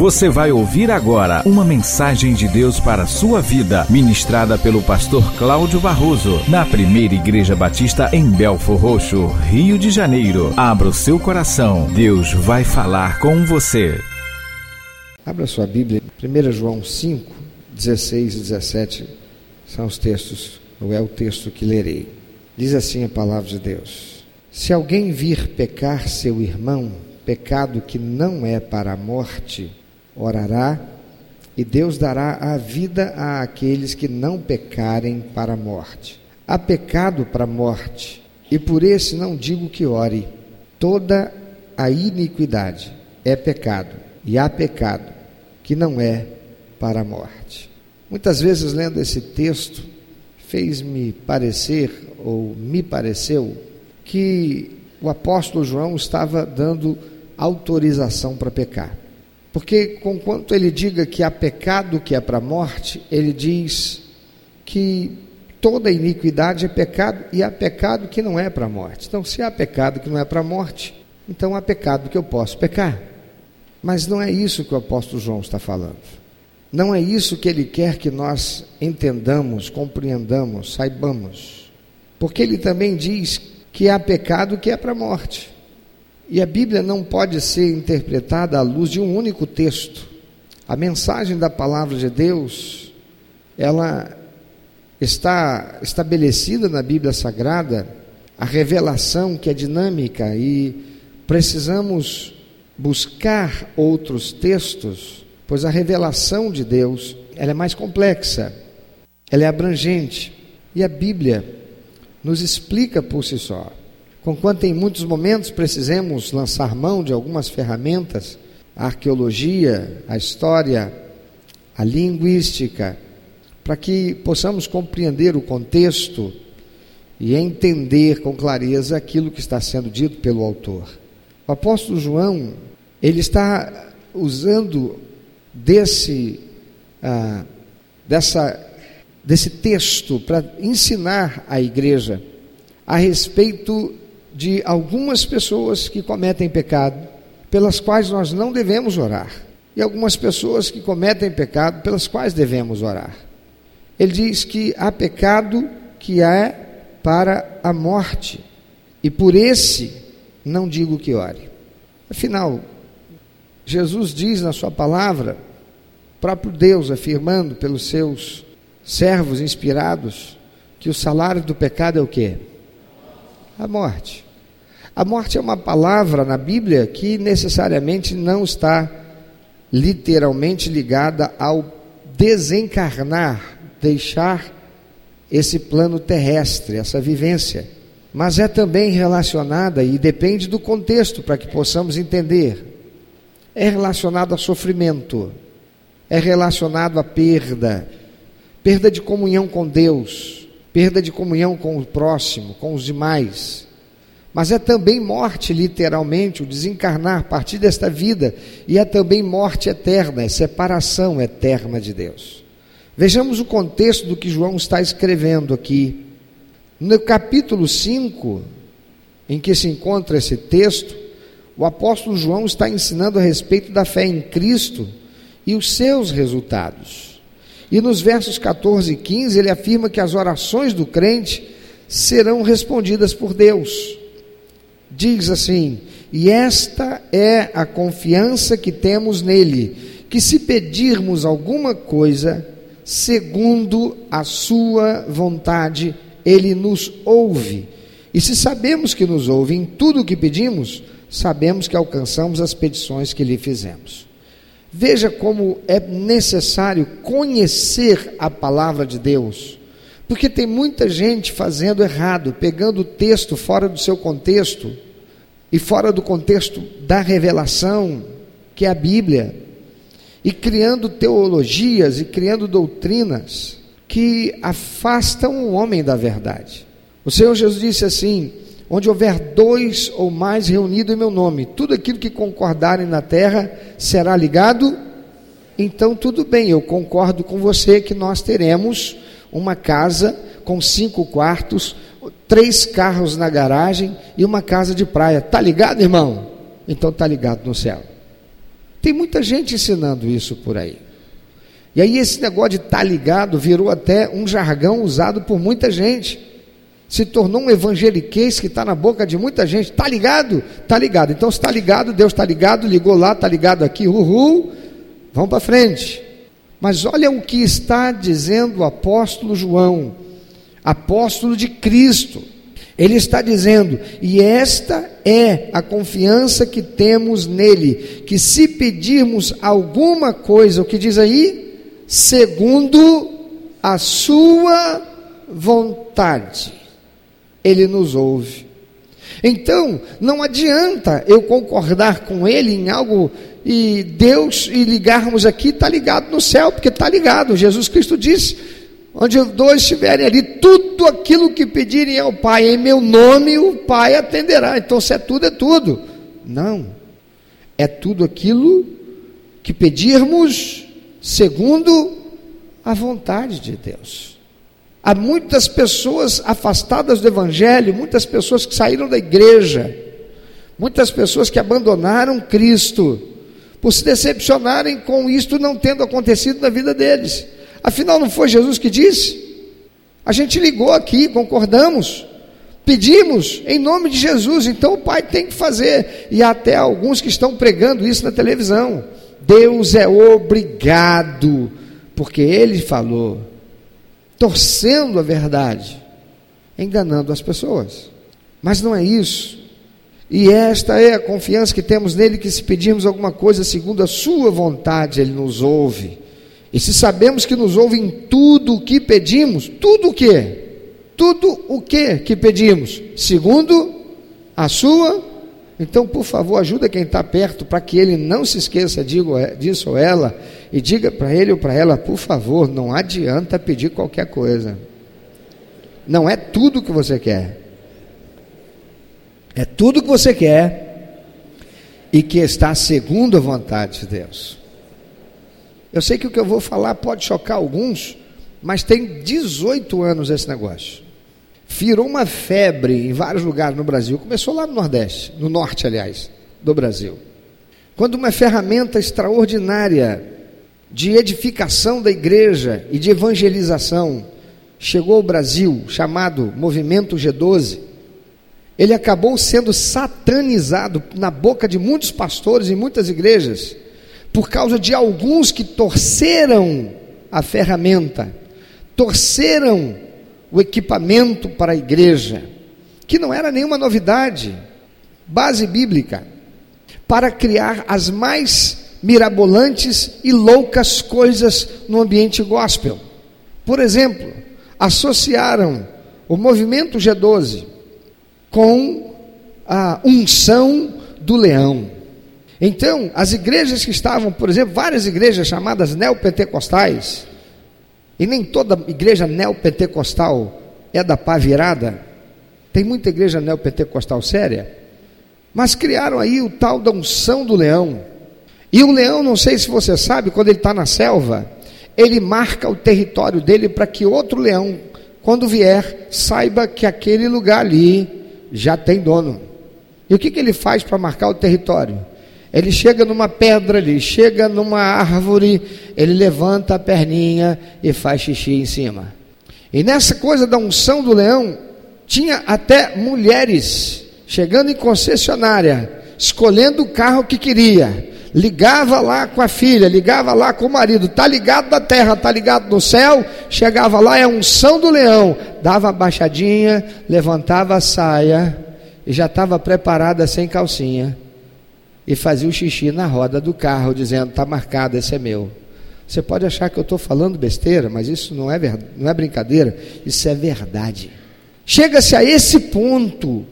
Você vai ouvir agora uma mensagem de Deus para a sua vida, ministrada pelo pastor Cláudio Barroso, na primeira Igreja Batista em Belfor Roxo, Rio de Janeiro. Abra o seu coração, Deus vai falar com você. Abra sua Bíblia, 1 João 5, 16 e 17 são os textos, ou é o texto que lerei. Diz assim a palavra de Deus: Se alguém vir pecar seu irmão, pecado que não é para a morte, orará e Deus dará a vida àqueles que não pecarem para a morte. Há pecado para a morte, e por esse não digo que ore. Toda a iniquidade é pecado, e há pecado que não é para a morte. Muitas vezes, lendo esse texto, fez-me parecer, ou me pareceu, que o apóstolo João estava dando autorização para pecar. Porque, conquanto ele diga que há pecado que é para a morte, ele diz que toda iniquidade é pecado e há pecado que não é para a morte. Então, se há pecado que não é para a morte, então há pecado que eu posso pecar. Mas não é isso que o apóstolo João está falando. Não é isso que ele quer que nós entendamos, compreendamos, saibamos. Porque ele também diz que há pecado que é para a morte. E a Bíblia não pode ser interpretada à luz de um único texto. A mensagem da palavra de Deus, ela está estabelecida na Bíblia Sagrada, a revelação que é dinâmica e precisamos buscar outros textos, pois a revelação de Deus, ela é mais complexa, ela é abrangente, e a Bíblia nos explica por si só. Conquanto em muitos momentos precisemos lançar mão de algumas ferramentas, a arqueologia, a história, a linguística, para que possamos compreender o contexto e entender com clareza aquilo que está sendo dito pelo autor. O apóstolo João, ele está usando desse, ah, dessa, desse texto para ensinar a igreja a respeito de algumas pessoas que cometem pecado, pelas quais nós não devemos orar, e algumas pessoas que cometem pecado, pelas quais devemos orar. Ele diz que há pecado que é para a morte, e por esse não digo que ore. Afinal, Jesus diz na sua palavra, próprio Deus afirmando pelos seus servos inspirados, que o salário do pecado é o quê? a morte. A morte é uma palavra na Bíblia que necessariamente não está literalmente ligada ao desencarnar, deixar esse plano terrestre, essa vivência. Mas é também relacionada, e depende do contexto para que possamos entender, é relacionado a sofrimento, é relacionado à perda, perda de comunhão com Deus, perda de comunhão com o próximo, com os demais. Mas é também morte, literalmente, o desencarnar partir desta vida, e é também morte eterna, é separação eterna de Deus. Vejamos o contexto do que João está escrevendo aqui. No capítulo 5, em que se encontra esse texto, o apóstolo João está ensinando a respeito da fé em Cristo e os seus resultados. E nos versos 14 e 15 ele afirma que as orações do crente serão respondidas por Deus. Diz assim: E esta é a confiança que temos nele, que se pedirmos alguma coisa, segundo a sua vontade, ele nos ouve. E se sabemos que nos ouve em tudo o que pedimos, sabemos que alcançamos as petições que lhe fizemos. Veja como é necessário conhecer a palavra de Deus, porque tem muita gente fazendo errado, pegando o texto fora do seu contexto e fora do contexto da revelação, que é a Bíblia, e criando teologias e criando doutrinas que afastam o homem da verdade. O Senhor Jesus disse assim: Onde houver dois ou mais reunidos em meu nome, tudo aquilo que concordarem na terra será ligado. Então, tudo bem, eu concordo com você que nós teremos uma casa com cinco quartos, três carros na garagem e uma casa de praia. Tá ligado, irmão? Então tá ligado no céu. Tem muita gente ensinando isso por aí. E aí esse negócio de tá ligado virou até um jargão usado por muita gente. Se tornou um evangeliquez que está na boca de muita gente. Está ligado? Está ligado. Então, se está ligado, Deus está ligado, ligou lá, está ligado aqui, uhul, vamos para frente. Mas olha o que está dizendo o apóstolo João, apóstolo de Cristo. Ele está dizendo, e esta é a confiança que temos nele, que se pedirmos alguma coisa, o que diz aí? segundo a sua vontade. Ele nos ouve. Então, não adianta eu concordar com ele em algo e Deus e ligarmos aqui, está ligado no céu, porque está ligado. Jesus Cristo disse: onde dois estiverem ali, tudo aquilo que pedirem ao Pai, em meu nome, o Pai atenderá. Então, se é tudo, é tudo. Não. É tudo aquilo que pedirmos segundo a vontade de Deus. Há muitas pessoas afastadas do Evangelho, muitas pessoas que saíram da igreja, muitas pessoas que abandonaram Cristo, por se decepcionarem com isto não tendo acontecido na vida deles. Afinal, não foi Jesus que disse? A gente ligou aqui, concordamos, pedimos em nome de Jesus, então o Pai tem que fazer, e há até alguns que estão pregando isso na televisão. Deus é obrigado, porque Ele falou, torcendo a verdade, enganando as pessoas. Mas não é isso. E esta é a confiança que temos nele, que se pedirmos alguma coisa segundo a sua vontade, ele nos ouve. E se sabemos que nos ouve em tudo o que pedimos, tudo o que? Tudo o que que pedimos, segundo a sua então, por favor, ajuda quem está perto para que ele não se esqueça é, disso ou ela e diga para ele ou para ela, por favor, não adianta pedir qualquer coisa. Não é tudo que você quer. É tudo que você quer e que está segundo a vontade de Deus. Eu sei que o que eu vou falar pode chocar alguns, mas tem 18 anos esse negócio virou uma febre em vários lugares no Brasil. Começou lá no Nordeste, no Norte, aliás, do Brasil. Quando uma ferramenta extraordinária de edificação da igreja e de evangelização chegou ao Brasil, chamado Movimento G12, ele acabou sendo satanizado na boca de muitos pastores em muitas igrejas, por causa de alguns que torceram a ferramenta, torceram o equipamento para a igreja, que não era nenhuma novidade, base bíblica, para criar as mais mirabolantes e loucas coisas no ambiente gospel. Por exemplo, associaram o movimento G12 com a unção do leão. Então, as igrejas que estavam, por exemplo, várias igrejas chamadas neopentecostais, e nem toda igreja neopentecostal é da pá virada. Tem muita igreja neopentecostal séria. Mas criaram aí o tal da unção do leão. E o leão, não sei se você sabe, quando ele está na selva, ele marca o território dele para que outro leão, quando vier, saiba que aquele lugar ali já tem dono. E o que, que ele faz para marcar o território? Ele chega numa pedra, ele chega numa árvore, ele levanta a perninha e faz xixi em cima. E nessa coisa da unção do leão, tinha até mulheres chegando em concessionária, escolhendo o carro que queria. Ligava lá com a filha, ligava lá com o marido, tá ligado na terra, tá ligado no céu, chegava lá, é a unção do leão, dava a baixadinha, levantava a saia e já estava preparada sem calcinha e fazia o xixi na roda do carro, dizendo: está marcado, esse é meu. Você pode achar que eu estou falando besteira, mas isso não é, não é brincadeira, isso é verdade. Chega-se a esse ponto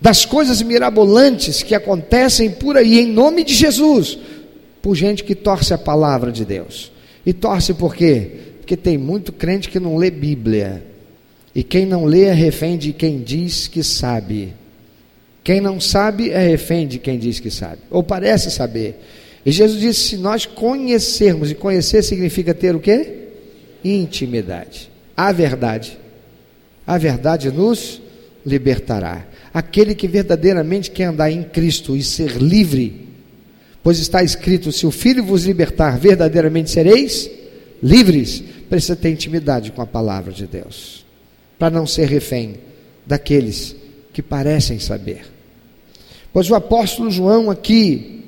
das coisas mirabolantes que acontecem por aí em nome de Jesus, por gente que torce a palavra de Deus. E torce por quê? Porque tem muito crente que não lê Bíblia. E quem não lê é refém de quem diz que sabe. Quem não sabe é refém de quem diz que sabe, ou parece saber. E Jesus disse: se nós conhecermos, e conhecer significa ter o quê? Intimidade. A verdade. A verdade nos libertará. Aquele que verdadeiramente quer andar em Cristo e ser livre, Pois está escrito: se o Filho vos libertar, verdadeiramente sereis livres. Precisa ter intimidade com a palavra de Deus, para não ser refém daqueles que parecem saber. Pois o apóstolo João, aqui,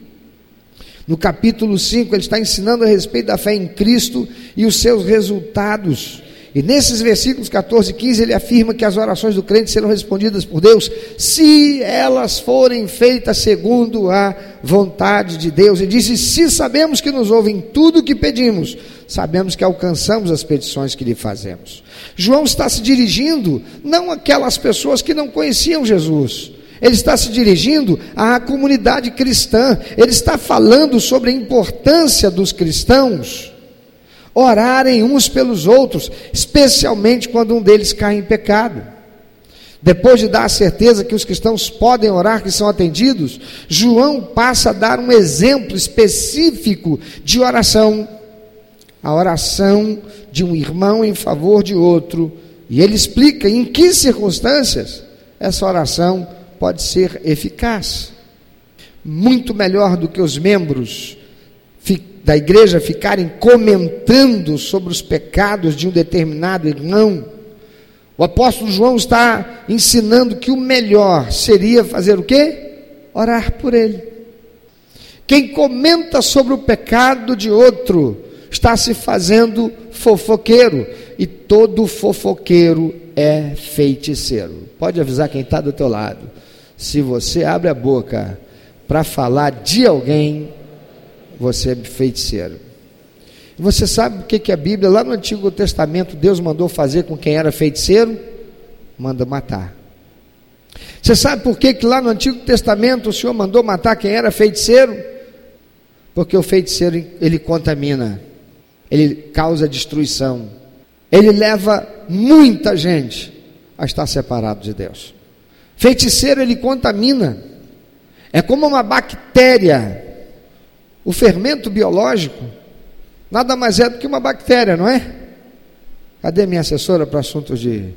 no capítulo 5, ele está ensinando a respeito da fé em Cristo e os seus resultados. E nesses versículos 14 e 15 ele afirma que as orações do crente serão respondidas por Deus se elas forem feitas segundo a vontade de Deus. E disse: Se sabemos que nos ouvem tudo o que pedimos, sabemos que alcançamos as petições que lhe fazemos. João está se dirigindo não àquelas pessoas que não conheciam Jesus. Ele está se dirigindo à comunidade cristã, ele está falando sobre a importância dos cristãos orarem uns pelos outros, especialmente quando um deles cai em pecado. Depois de dar a certeza que os cristãos podem orar, que são atendidos, João passa a dar um exemplo específico de oração. A oração de um irmão em favor de outro. E ele explica em que circunstâncias essa oração pode ser eficaz. Muito melhor do que os membros da igreja ficarem comentando sobre os pecados de um determinado irmão. O apóstolo João está ensinando que o melhor seria fazer o quê? Orar por ele. Quem comenta sobre o pecado de outro está se fazendo fofoqueiro, e todo fofoqueiro é feiticeiro. Pode avisar quem está do teu lado. Se você abre a boca para falar de alguém, você é feiticeiro. Você sabe o que, que a Bíblia, lá no Antigo Testamento, Deus mandou fazer com quem era feiticeiro? Manda matar. Você sabe por que, que lá no Antigo Testamento o Senhor mandou matar quem era feiticeiro? Porque o feiticeiro ele contamina, ele causa destruição, ele leva muita gente a estar separado de Deus. Feiticeiro ele contamina, é como uma bactéria o fermento biológico nada mais é do que uma bactéria, não é? Cadê minha assessora para assuntos de.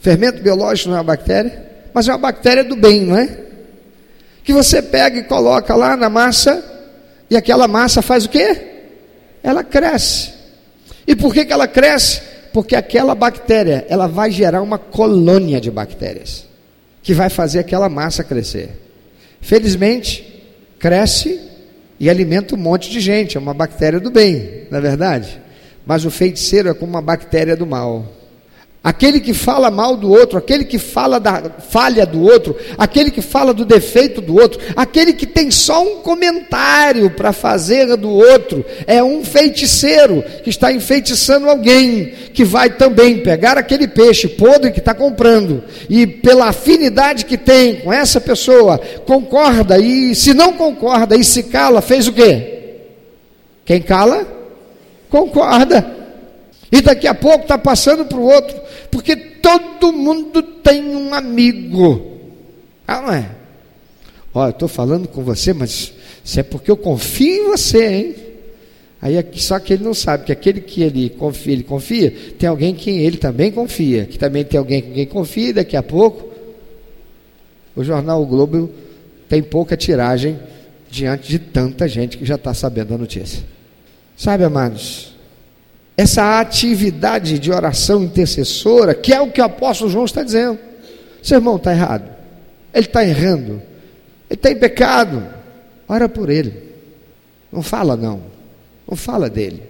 Fermento biológico não é uma bactéria, mas é uma bactéria do bem, não é? Que você pega e coloca lá na massa, e aquela massa faz o quê? Ela cresce. E por que, que ela cresce? Porque aquela bactéria, ela vai gerar uma colônia de bactérias, que vai fazer aquela massa crescer. Felizmente, cresce e alimenta um monte de gente, é uma bactéria do bem, não é verdade? Mas o feiticeiro é como uma bactéria do mal. Aquele que fala mal do outro, aquele que fala da falha do outro, aquele que fala do defeito do outro, aquele que tem só um comentário para fazer do outro, é um feiticeiro que está enfeitiçando alguém, que vai também pegar aquele peixe podre que está comprando, e pela afinidade que tem com essa pessoa, concorda, e se não concorda e se cala, fez o quê? Quem cala? Concorda. E daqui a pouco está passando para o outro, porque todo mundo tem um amigo. Ah, não é? Eu estou falando com você, mas isso é porque eu confio em você, hein? Aí só que ele não sabe que aquele que ele confia, ele confia, tem alguém que ele também confia, que também tem alguém com quem confia, e daqui a pouco o jornal o Globo tem pouca tiragem diante de tanta gente que já está sabendo a notícia. Sabe, amados? Essa atividade de oração intercessora, que é o que o apóstolo João está dizendo. Seu irmão está errado, ele está errando, ele está em pecado, ora por ele. Não fala, não, não fala dele.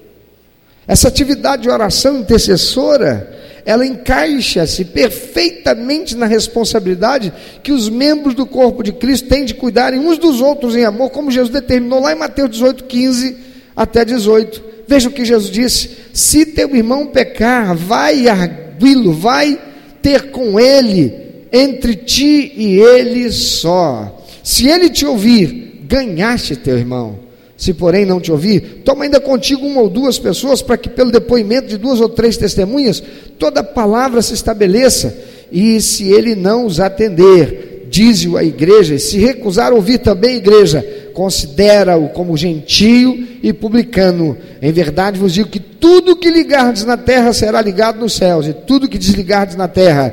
Essa atividade de oração intercessora, ela encaixa-se perfeitamente na responsabilidade que os membros do corpo de Cristo têm de cuidarem uns dos outros em amor, como Jesus determinou lá em Mateus 18, 15 até 18. Veja o que Jesus disse: se teu irmão pecar, vai arguí-lo, vai ter com ele, entre ti e ele só. Se ele te ouvir, ganhaste teu irmão. Se porém não te ouvir, toma ainda contigo uma ou duas pessoas, para que pelo depoimento de duas ou três testemunhas, toda palavra se estabeleça. E se ele não os atender, dize-o à igreja, e se recusar ouvir também a igreja, considera-o como gentio e publicano. Em verdade vos digo que tudo que ligardes na terra será ligado nos céus, e tudo que desligardes na terra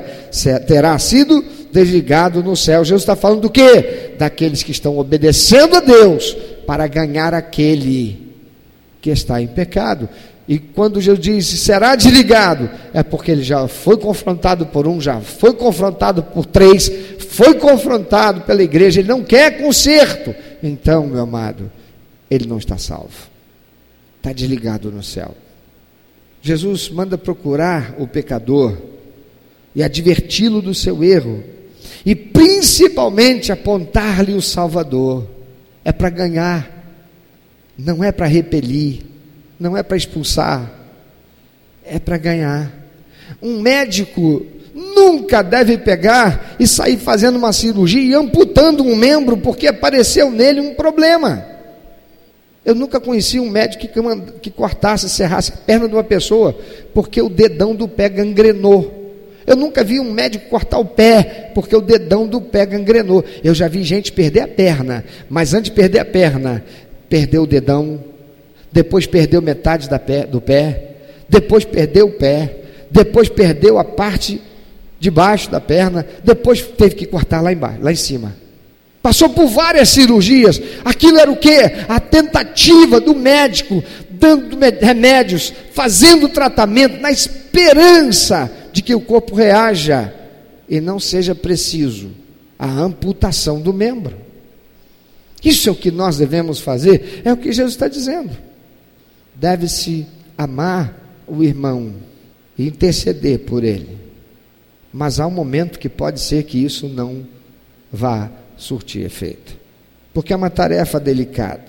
terá sido desligado no céu. Jesus está falando do quê? Daqueles que estão obedecendo a Deus para ganhar aquele que está em pecado. E quando Jesus disse será desligado, é porque ele já foi confrontado por um, já foi confrontado por três, foi confrontado pela igreja, ele não quer conserto. Então, meu amado, ele não está salvo, está desligado no céu. Jesus manda procurar o pecador e adverti-lo do seu erro, e principalmente apontar-lhe o Salvador. É para ganhar, não é para repelir não é para expulsar, é para ganhar. Um médico nunca deve pegar e sair fazendo uma cirurgia e amputando um membro porque apareceu nele um problema. Eu nunca conheci um médico que, que cortasse, serrasse a perna de uma pessoa porque o dedão do pé gangrenou. Eu nunca vi um médico cortar o pé porque o dedão do pé gangrenou. Eu já vi gente perder a perna, mas antes de perder a perna, perdeu o dedão, depois perdeu metade pé, do pé, depois perdeu o pé, depois perdeu a parte de baixo da perna, depois teve que cortar lá embaixo, lá em cima. Passou por várias cirurgias. Aquilo era o que? A tentativa do médico dando remédios, fazendo tratamento na esperança de que o corpo reaja e não seja preciso a amputação do membro. Isso é o que nós devemos fazer, é o que Jesus está dizendo deve-se amar o irmão e interceder por ele. Mas há um momento que pode ser que isso não vá surtir efeito, porque é uma tarefa delicada.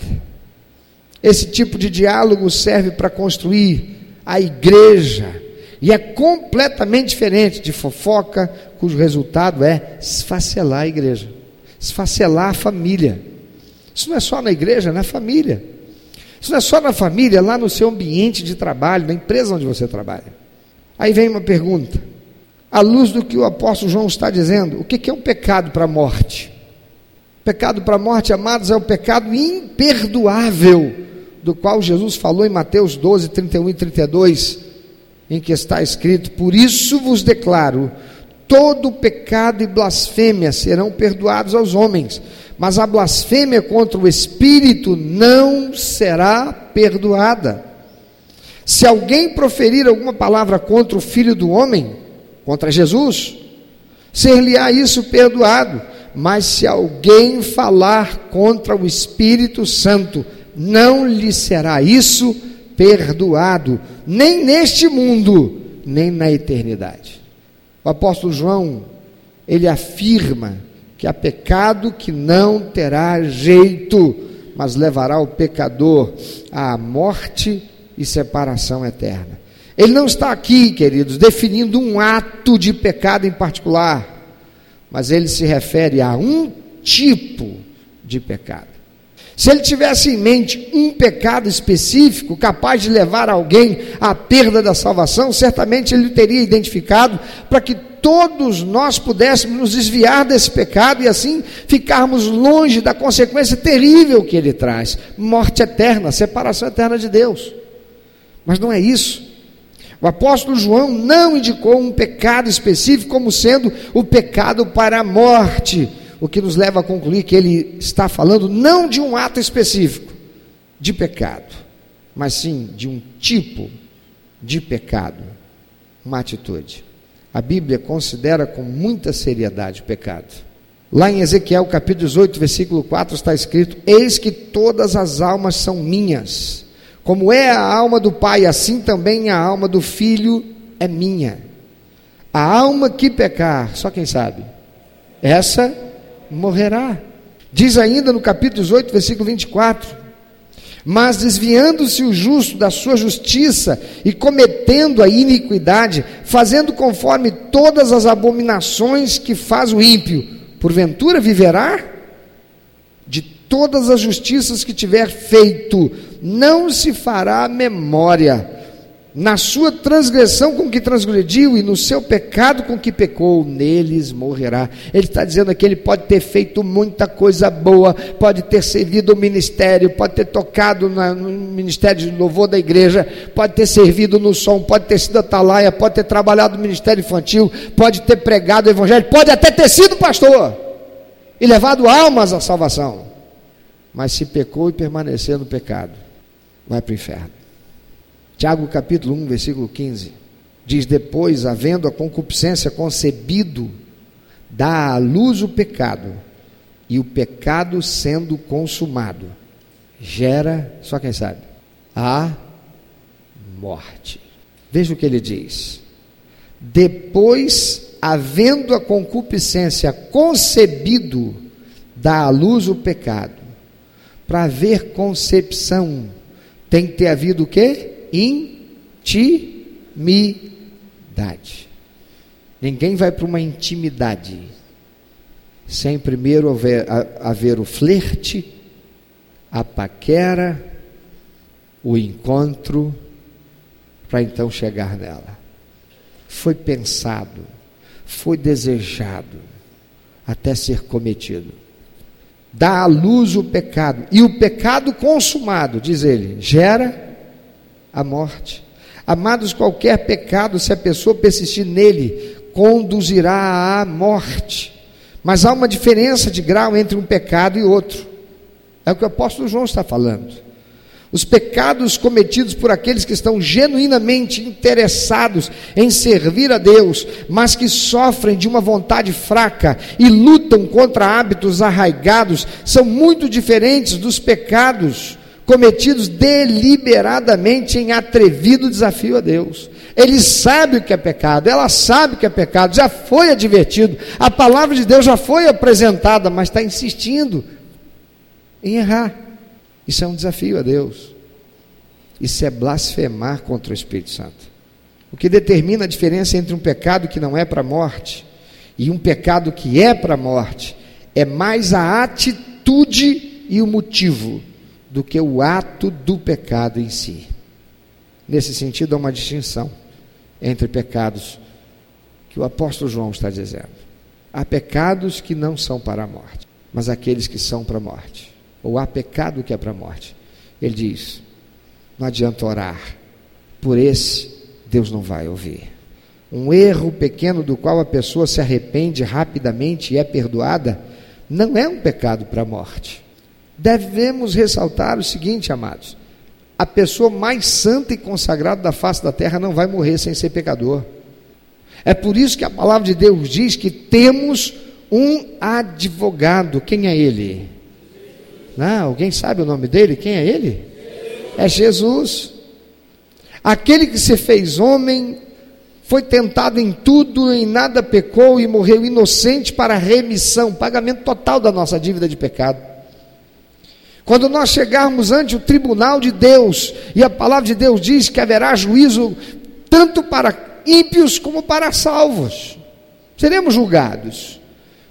Esse tipo de diálogo serve para construir a igreja e é completamente diferente de fofoca, cujo resultado é esfacelar a igreja, esfacelar a família. Isso não é só na igreja, é na família. Isso não é só na família, é lá no seu ambiente de trabalho, na empresa onde você trabalha. Aí vem uma pergunta. À luz do que o apóstolo João está dizendo, o que é um pecado para a morte? Pecado para a morte, amados, é o pecado imperdoável, do qual Jesus falou em Mateus 12, 31 e 32, em que está escrito: Por isso vos declaro, todo pecado e blasfêmia serão perdoados aos homens mas a blasfêmia contra o Espírito não será perdoada. Se alguém proferir alguma palavra contra o Filho do Homem, contra Jesus, ser-lhe-á isso perdoado. Mas se alguém falar contra o Espírito Santo, não lhe será isso perdoado, nem neste mundo, nem na eternidade. O apóstolo João, ele afirma que há pecado que não terá jeito, mas levará o pecador à morte e separação eterna. Ele não está aqui, queridos, definindo um ato de pecado em particular, mas ele se refere a um tipo de pecado. Se ele tivesse em mente um pecado específico capaz de levar alguém à perda da salvação, certamente ele teria identificado para que todos nós pudéssemos nos desviar desse pecado e assim ficarmos longe da consequência terrível que ele traz morte eterna, separação eterna de Deus. Mas não é isso. O apóstolo João não indicou um pecado específico como sendo o pecado para a morte, o que nos leva a concluir que ele está falando não de um ato específico de pecado, mas sim de um tipo de pecado, uma atitude a Bíblia considera com muita seriedade o pecado. Lá em Ezequiel capítulo 18, versículo 4 está escrito: Eis que todas as almas são minhas, como é a alma do Pai, assim também a alma do Filho é minha. A alma que pecar, só quem sabe, essa morrerá. Diz ainda no capítulo 18, versículo 24: mas desviando-se o justo da sua justiça e cometendo a iniquidade, fazendo conforme todas as abominações que faz o ímpio, porventura viverá? De todas as justiças que tiver feito, não se fará memória na sua transgressão com que transgrediu e no seu pecado com que pecou, neles morrerá. Ele está dizendo aqui: ele pode ter feito muita coisa boa, pode ter servido o ministério, pode ter tocado no ministério de louvor da igreja, pode ter servido no som, pode ter sido atalaia, pode ter trabalhado no ministério infantil, pode ter pregado o evangelho, pode até ter sido pastor e levado almas à salvação. mas se pecou e permanecer no pecado, vai para o inferno. Tiago capítulo 1, versículo 15, diz: Depois, havendo a concupiscência concebido, dá à luz o pecado, e o pecado sendo consumado, gera, só quem sabe, a morte. Veja o que ele diz. Depois, havendo a concupiscência concebido, dá à luz o pecado. Para haver concepção, tem que ter havido o quê? Intimidade. Ninguém vai para uma intimidade sem primeiro haver, haver o flerte, a paquera, o encontro, para então chegar nela. Foi pensado, foi desejado, até ser cometido. Dá à luz o pecado, e o pecado consumado, diz ele, gera a morte. Amados, qualquer pecado, se a pessoa persistir nele, conduzirá à morte. Mas há uma diferença de grau entre um pecado e outro. É o que o apóstolo João está falando. Os pecados cometidos por aqueles que estão genuinamente interessados em servir a Deus, mas que sofrem de uma vontade fraca e lutam contra hábitos arraigados, são muito diferentes dos pecados cometidos deliberadamente em atrevido desafio a Deus. Ele sabe o que é pecado, ela sabe o que é pecado, já foi advertido, a palavra de Deus já foi apresentada, mas está insistindo em errar. Isso é um desafio a Deus. Isso é blasfemar contra o Espírito Santo. O que determina a diferença entre um pecado que não é para a morte e um pecado que é para a morte é mais a atitude e o motivo do que o ato do pecado em si. Nesse sentido, há uma distinção entre pecados que o apóstolo João está dizendo. Há pecados que não são para a morte, mas aqueles que são para a morte. Ou há pecado que é para a morte. Ele diz: não adianta orar, por esse Deus não vai ouvir. Um erro pequeno do qual a pessoa se arrepende rapidamente e é perdoada, não é um pecado para a morte. Devemos ressaltar o seguinte, amados: a pessoa mais santa e consagrada da face da terra não vai morrer sem ser pecador. É por isso que a palavra de Deus diz que temos um advogado. Quem é ele? Não, alguém sabe o nome dele? Quem é ele? É Jesus. Aquele que se fez homem, foi tentado em tudo, em nada pecou e morreu inocente para remissão, pagamento total da nossa dívida de pecado. Quando nós chegarmos ante o tribunal de Deus, e a palavra de Deus diz que haverá juízo tanto para ímpios como para salvos, seremos julgados.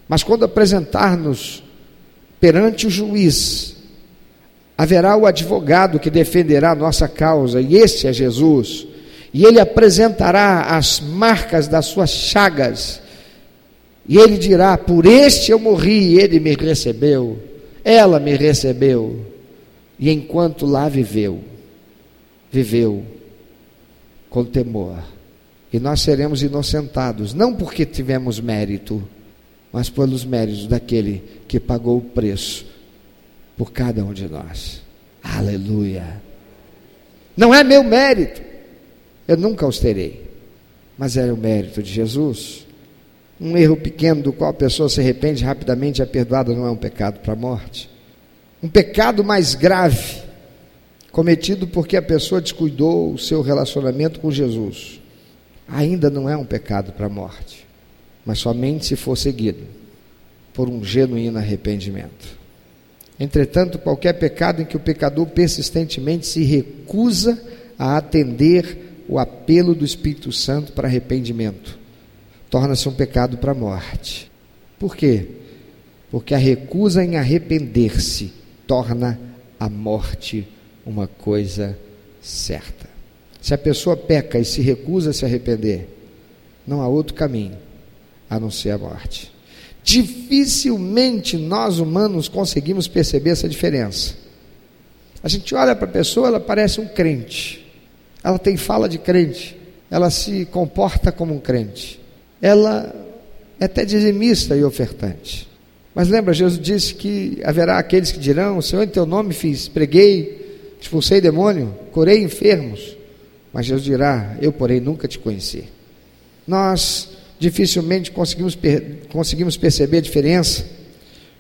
Mas quando apresentar-nos perante o juiz, haverá o advogado que defenderá a nossa causa, e esse é Jesus, e ele apresentará as marcas das suas chagas, e ele dirá: Por este eu morri, e ele me recebeu. Ela me recebeu, e enquanto lá viveu, viveu com temor. E nós seremos inocentados, não porque tivemos mérito, mas pelos méritos daquele que pagou o preço por cada um de nós. Aleluia. Não é meu mérito, eu nunca os terei, mas é o mérito de Jesus. Um erro pequeno do qual a pessoa se arrepende rapidamente é perdoada não é um pecado para a morte. Um pecado mais grave, cometido porque a pessoa descuidou o seu relacionamento com Jesus, ainda não é um pecado para a morte, mas somente se for seguido por um genuíno arrependimento. Entretanto, qualquer pecado em que o pecador persistentemente se recusa a atender o apelo do Espírito Santo para arrependimento, torna-se um pecado para a morte. Por quê? Porque a recusa em arrepender-se torna a morte uma coisa certa. Se a pessoa peca e se recusa a se arrepender, não há outro caminho a não ser a morte. Dificilmente nós humanos conseguimos perceber essa diferença. A gente olha para a pessoa, ela parece um crente, ela tem fala de crente, ela se comporta como um crente, ela é até dizimista e ofertante. Mas lembra, Jesus disse que haverá aqueles que dirão: Senhor, em teu nome fiz, preguei, expulsei demônio, curei enfermos. Mas Jesus dirá: Eu, porém, nunca te conheci. Nós dificilmente conseguimos, conseguimos perceber a diferença,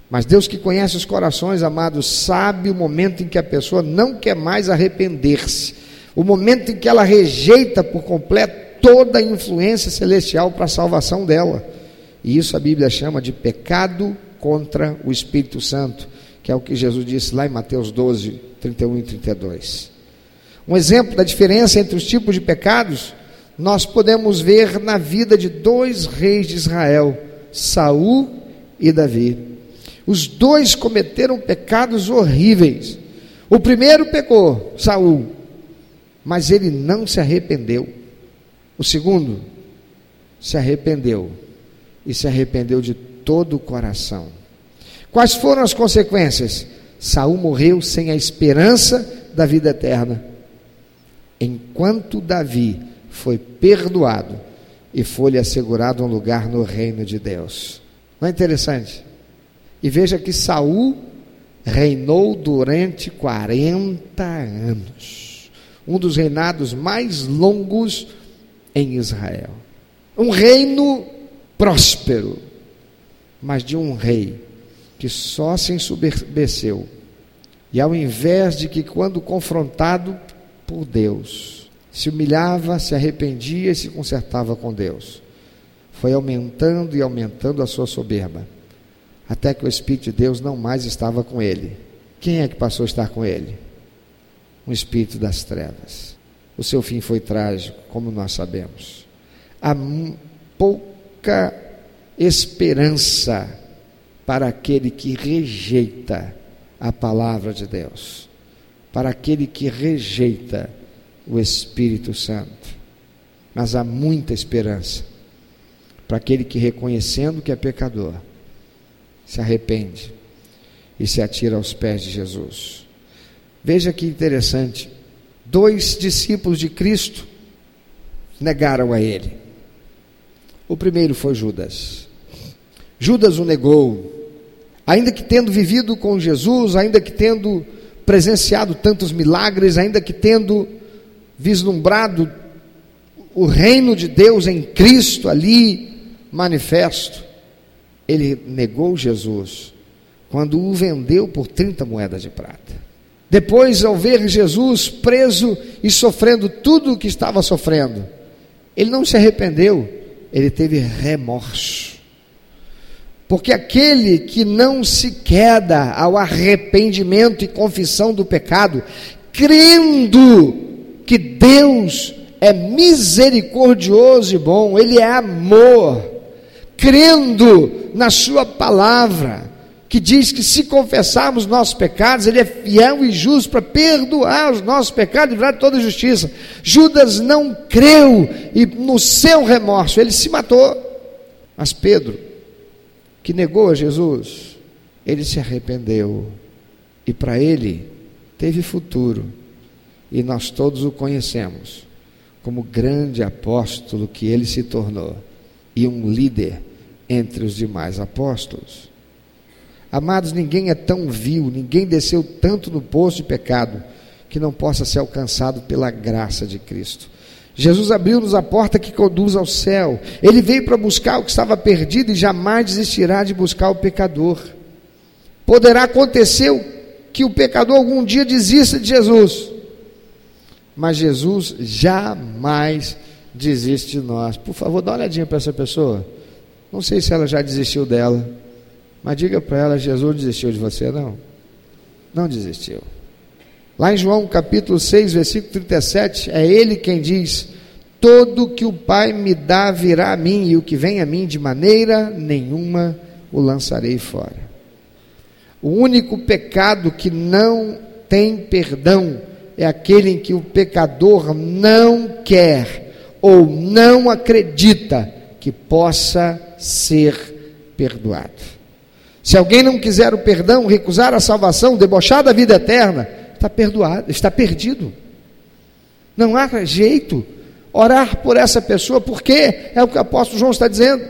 mas Deus que conhece os corações, amados, sabe o momento em que a pessoa não quer mais arrepender-se, o momento em que ela rejeita por completo toda a influência celestial para a salvação dela. E isso a Bíblia chama de pecado contra o Espírito Santo, que é o que Jesus disse lá em Mateus 12, 31 e 32. Um exemplo da diferença entre os tipos de pecados, nós podemos ver na vida de dois reis de Israel, Saul e Davi. Os dois cometeram pecados horríveis. O primeiro pecou, Saul, mas ele não se arrependeu. O segundo se arrependeu e se arrependeu de todo o coração. Quais foram as consequências? Saul morreu sem a esperança da vida eterna, enquanto Davi foi perdoado e foi-lhe assegurado um lugar no reino de Deus. Não é interessante? E veja que Saul reinou durante 40 anos, um dos reinados mais longos em Israel. Um reino próspero, mas de um rei que só se ensoberbeceu. E ao invés de que, quando confrontado por Deus, se humilhava, se arrependia e se consertava com Deus, foi aumentando e aumentando a sua soberba, até que o Espírito de Deus não mais estava com ele. Quem é que passou a estar com ele? Um espírito das trevas. O seu fim foi trágico, como nós sabemos. Há pouca esperança para aquele que rejeita a palavra de Deus, para aquele que rejeita o Espírito Santo. Mas há muita esperança para aquele que, reconhecendo que é pecador, se arrepende e se atira aos pés de Jesus. Veja que interessante: dois discípulos de Cristo negaram a ele. O primeiro foi Judas. Judas o negou. Ainda que tendo vivido com Jesus, ainda que tendo presenciado tantos milagres, ainda que tendo vislumbrado o reino de Deus em Cristo ali manifesto, ele negou Jesus quando o vendeu por 30 moedas de prata. Depois, ao ver Jesus preso e sofrendo tudo o que estava sofrendo, ele não se arrependeu, ele teve remorso. Porque aquele que não se queda ao arrependimento e confissão do pecado, crendo que Deus é misericordioso e bom, Ele é amor, crendo na Sua palavra, que diz que se confessarmos nossos pecados, Ele é fiel e justo para perdoar os nossos pecados e livrar de toda justiça. Judas não creu e no seu remorso ele se matou. Mas Pedro, que negou a Jesus, ele se arrependeu e para ele teve futuro. E nós todos o conhecemos como grande apóstolo que ele se tornou e um líder entre os demais apóstolos. Amados, ninguém é tão vil, ninguém desceu tanto no poço de pecado que não possa ser alcançado pela graça de Cristo. Jesus abriu-nos a porta que conduz ao céu. Ele veio para buscar o que estava perdido e jamais desistirá de buscar o pecador. Poderá acontecer que o pecador algum dia desista de Jesus, mas Jesus jamais desiste de nós. Por favor, dá uma olhadinha para essa pessoa. Não sei se ela já desistiu dela, mas diga para ela: Jesus desistiu de você, não? Não desistiu. Lá em João capítulo 6, versículo 37, é ele quem diz: Todo que o Pai me dá virá a mim, e o que vem a mim de maneira nenhuma o lançarei fora. O único pecado que não tem perdão é aquele em que o pecador não quer ou não acredita que possa ser perdoado. Se alguém não quiser o perdão, recusar a salvação, debochar da vida eterna, está perdoado, está perdido. Não há jeito orar por essa pessoa, porque é o que o apóstolo João está dizendo.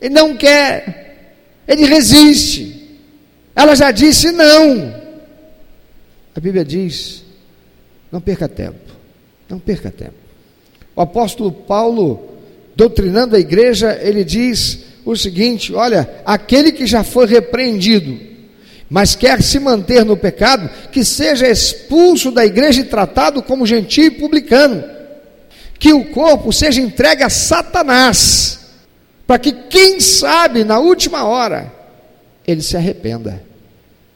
Ele não quer, Ele resiste. Ela já disse não. A Bíblia diz: não perca tempo. Não perca tempo. O apóstolo Paulo, doutrinando a igreja, ele diz o seguinte: olha, aquele que já foi repreendido, mas quer se manter no pecado, que seja expulso da igreja e tratado como gentio e publicano, que o corpo seja entregue a Satanás, para que, quem sabe, na última hora, ele se arrependa.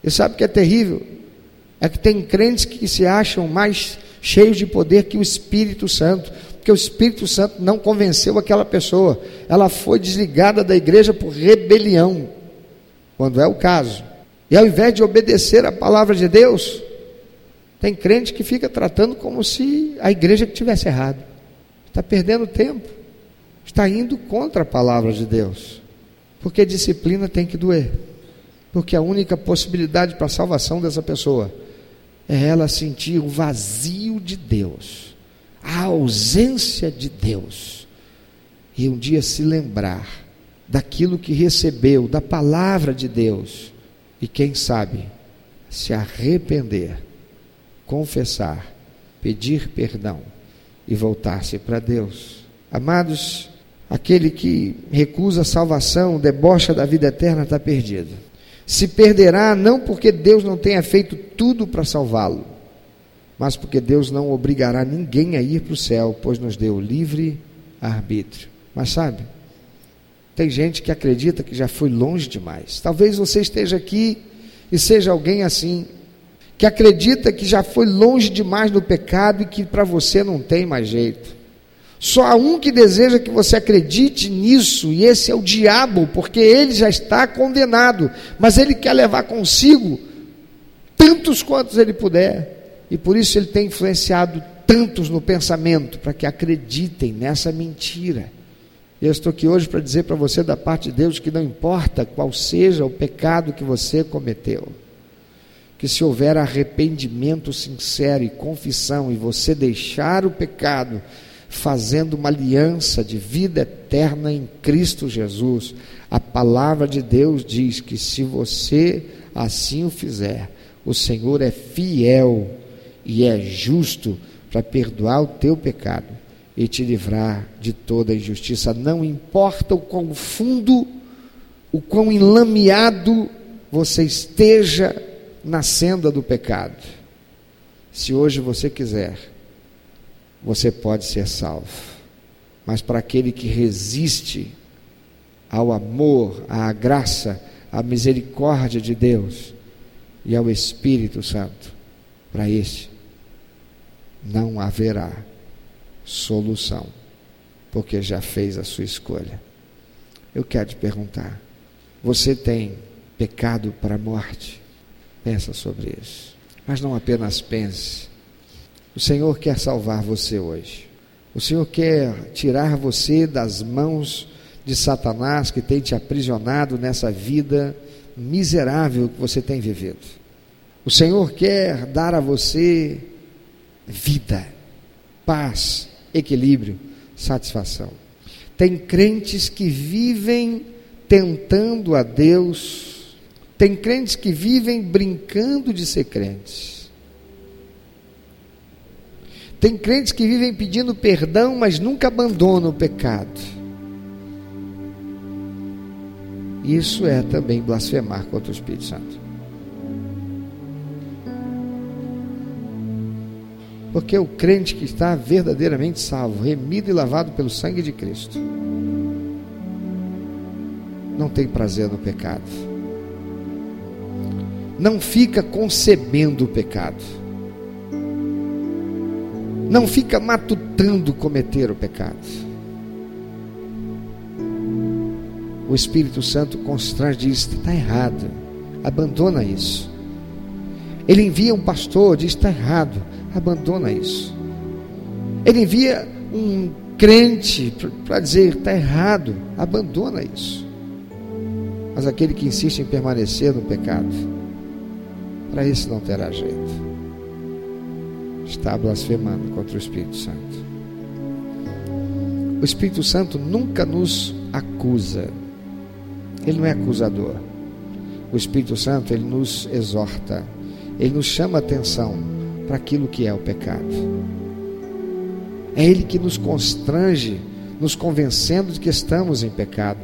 E sabe o que é terrível? É que tem crentes que se acham mais cheios de poder que o Espírito Santo, porque o Espírito Santo não convenceu aquela pessoa, ela foi desligada da igreja por rebelião, quando é o caso. E ao invés de obedecer a palavra de Deus, tem crente que fica tratando como se a igreja que tivesse errado. Está perdendo tempo. Está indo contra a palavra de Deus. Porque disciplina tem que doer. Porque a única possibilidade para a salvação dessa pessoa é ela sentir o vazio de Deus, a ausência de Deus, e um dia se lembrar daquilo que recebeu, da palavra de Deus, e quem sabe se arrepender, confessar, pedir perdão e voltar-se para Deus. Amados, aquele que recusa a salvação, debocha da vida eterna, está perdido se perderá não porque Deus não tenha feito tudo para salvá-lo, mas porque Deus não obrigará ninguém a ir para o céu, pois nos deu livre arbítrio. Mas sabe, tem gente que acredita que já foi longe demais. Talvez você esteja aqui e seja alguém assim, que acredita que já foi longe demais no pecado e que para você não tem mais jeito. Só há um que deseja que você acredite nisso, e esse é o diabo, porque ele já está condenado, mas ele quer levar consigo tantos quantos ele puder, e por isso ele tem influenciado tantos no pensamento, para que acreditem nessa mentira. Eu estou aqui hoje para dizer para você, da parte de Deus, que não importa qual seja o pecado que você cometeu, que se houver arrependimento sincero e confissão, e você deixar o pecado, fazendo uma aliança de vida eterna em Cristo Jesus. A palavra de Deus diz que se você assim o fizer, o Senhor é fiel e é justo para perdoar o teu pecado e te livrar de toda injustiça. Não importa o quão fundo, o quão enlameado você esteja na senda do pecado. Se hoje você quiser você pode ser salvo. Mas para aquele que resiste ao amor, à graça, à misericórdia de Deus e ao Espírito Santo, para este não haverá solução, porque já fez a sua escolha. Eu quero te perguntar: você tem pecado para a morte? Pensa sobre isso. Mas não apenas pense, o Senhor quer salvar você hoje. O Senhor quer tirar você das mãos de Satanás que tem te aprisionado nessa vida miserável que você tem vivido. O Senhor quer dar a você vida, paz, equilíbrio, satisfação. Tem crentes que vivem tentando a Deus, tem crentes que vivem brincando de ser crentes. Tem crentes que vivem pedindo perdão, mas nunca abandonam o pecado. Isso é também blasfemar contra o Espírito Santo. Porque o crente que está verdadeiramente salvo, remido e lavado pelo sangue de Cristo, não tem prazer no pecado. Não fica concebendo o pecado não fica matutando cometer o pecado. O Espírito Santo constrange diz: está errado, abandona isso. Ele envia um pastor, diz: está errado, abandona isso. Ele envia um crente para dizer: está errado, abandona isso. Mas aquele que insiste em permanecer no pecado, para esse não terá jeito está blasfemando contra o Espírito Santo. O Espírito Santo nunca nos acusa. Ele não é acusador. O Espírito Santo, ele nos exorta, ele nos chama a atenção para aquilo que é o pecado. É ele que nos constrange, nos convencendo de que estamos em pecado,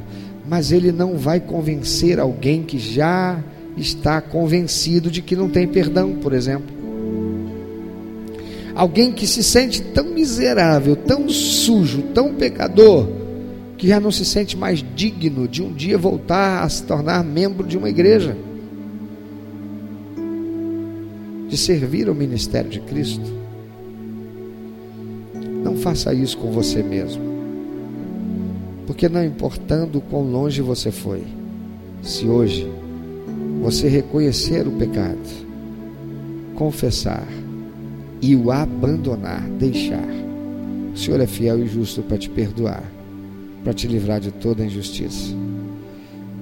mas ele não vai convencer alguém que já está convencido de que não tem perdão, por exemplo. Alguém que se sente tão miserável, tão sujo, tão pecador, que já não se sente mais digno de um dia voltar a se tornar membro de uma igreja, de servir ao ministério de Cristo. Não faça isso com você mesmo, porque não importando quão longe você foi, se hoje você reconhecer o pecado, confessar, e o abandonar, deixar. O Senhor é fiel e justo para te perdoar, para te livrar de toda injustiça.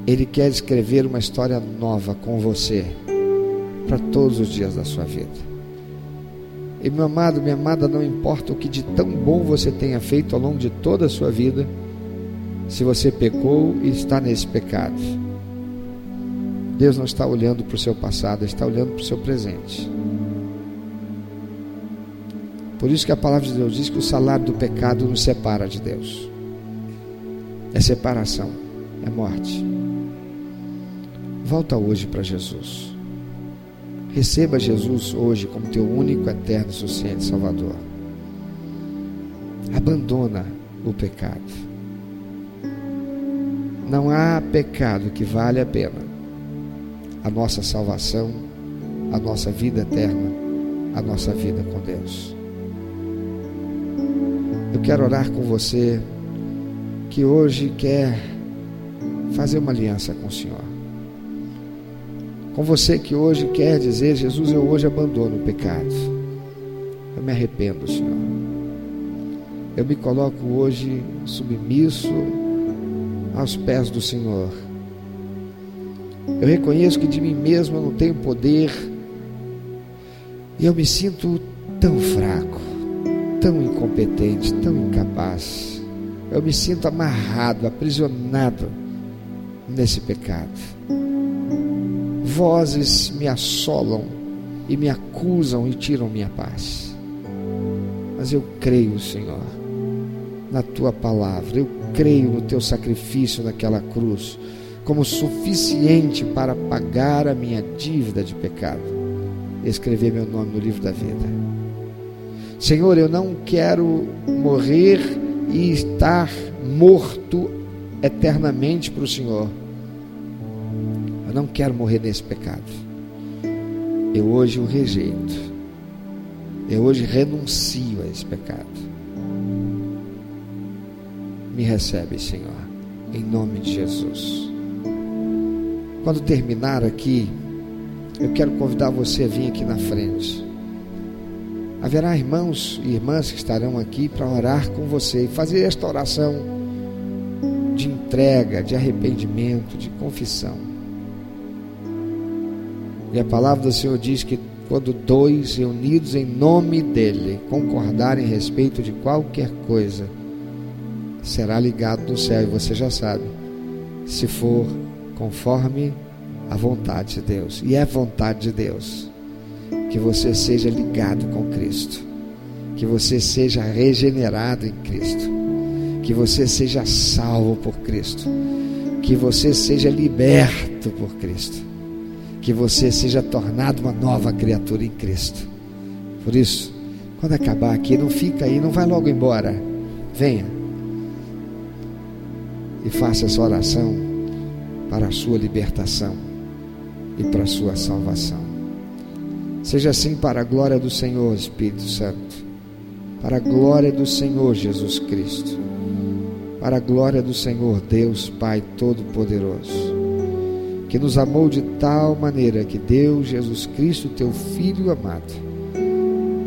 Ele quer escrever uma história nova com você para todos os dias da sua vida. E meu amado, minha amada, não importa o que de tão bom você tenha feito ao longo de toda a sua vida, se você pecou e está nesse pecado. Deus não está olhando para o seu passado, está olhando para o seu presente. Por isso que a palavra de Deus diz que o salário do pecado nos separa de Deus. É separação, é morte. Volta hoje para Jesus. Receba Jesus hoje como teu único, eterno suficiente Salvador. Abandona o pecado. Não há pecado que vale a pena a nossa salvação, a nossa vida eterna, a nossa vida com Deus. Eu quero orar com você que hoje quer fazer uma aliança com o Senhor. Com você que hoje quer dizer: Jesus, eu hoje abandono o pecado. Eu me arrependo, Senhor. Eu me coloco hoje submisso aos pés do Senhor. Eu reconheço que de mim mesmo eu não tenho poder e eu me sinto tão fraco tão incompetente, tão incapaz. Eu me sinto amarrado, aprisionado nesse pecado. Vozes me assolam e me acusam e tiram minha paz. Mas eu creio, Senhor, na tua palavra, eu creio no teu sacrifício naquela cruz como suficiente para pagar a minha dívida de pecado. Escrever meu nome no livro da vida. Senhor, eu não quero morrer e estar morto eternamente para o Senhor. Eu não quero morrer nesse pecado. Eu hoje o rejeito. Eu hoje renuncio a esse pecado. Me recebe, Senhor, em nome de Jesus. Quando terminar aqui, eu quero convidar você a vir aqui na frente. Haverá irmãos e irmãs que estarão aqui para orar com você e fazer esta oração de entrega, de arrependimento, de confissão. E a palavra do Senhor diz que quando dois reunidos em nome dele concordarem a respeito de qualquer coisa, será ligado no céu, e você já sabe, se for conforme a vontade de Deus. E é vontade de Deus que você seja ligado com Cristo, que você seja regenerado em Cristo, que você seja salvo por Cristo, que você seja liberto por Cristo, que você seja tornado uma nova criatura em Cristo. Por isso, quando acabar aqui, não fica aí, não vai logo embora. Venha e faça essa oração para a sua libertação e para a sua salvação. Seja assim para a glória do Senhor, Espírito Santo, para a glória do Senhor Jesus Cristo, para a glória do Senhor Deus Pai Todo-Poderoso, que nos amou de tal maneira que deu Jesus Cristo, teu Filho amado,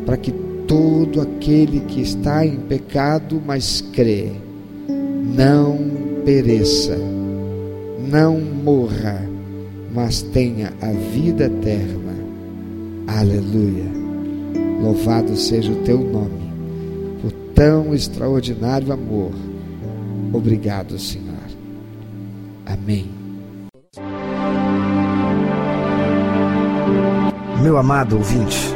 para que todo aquele que está em pecado, mas crê, não pereça, não morra, mas tenha a vida eterna Aleluia. Louvado seja o teu nome por tão extraordinário amor. Obrigado, Senhor. Amém meu amado ouvinte,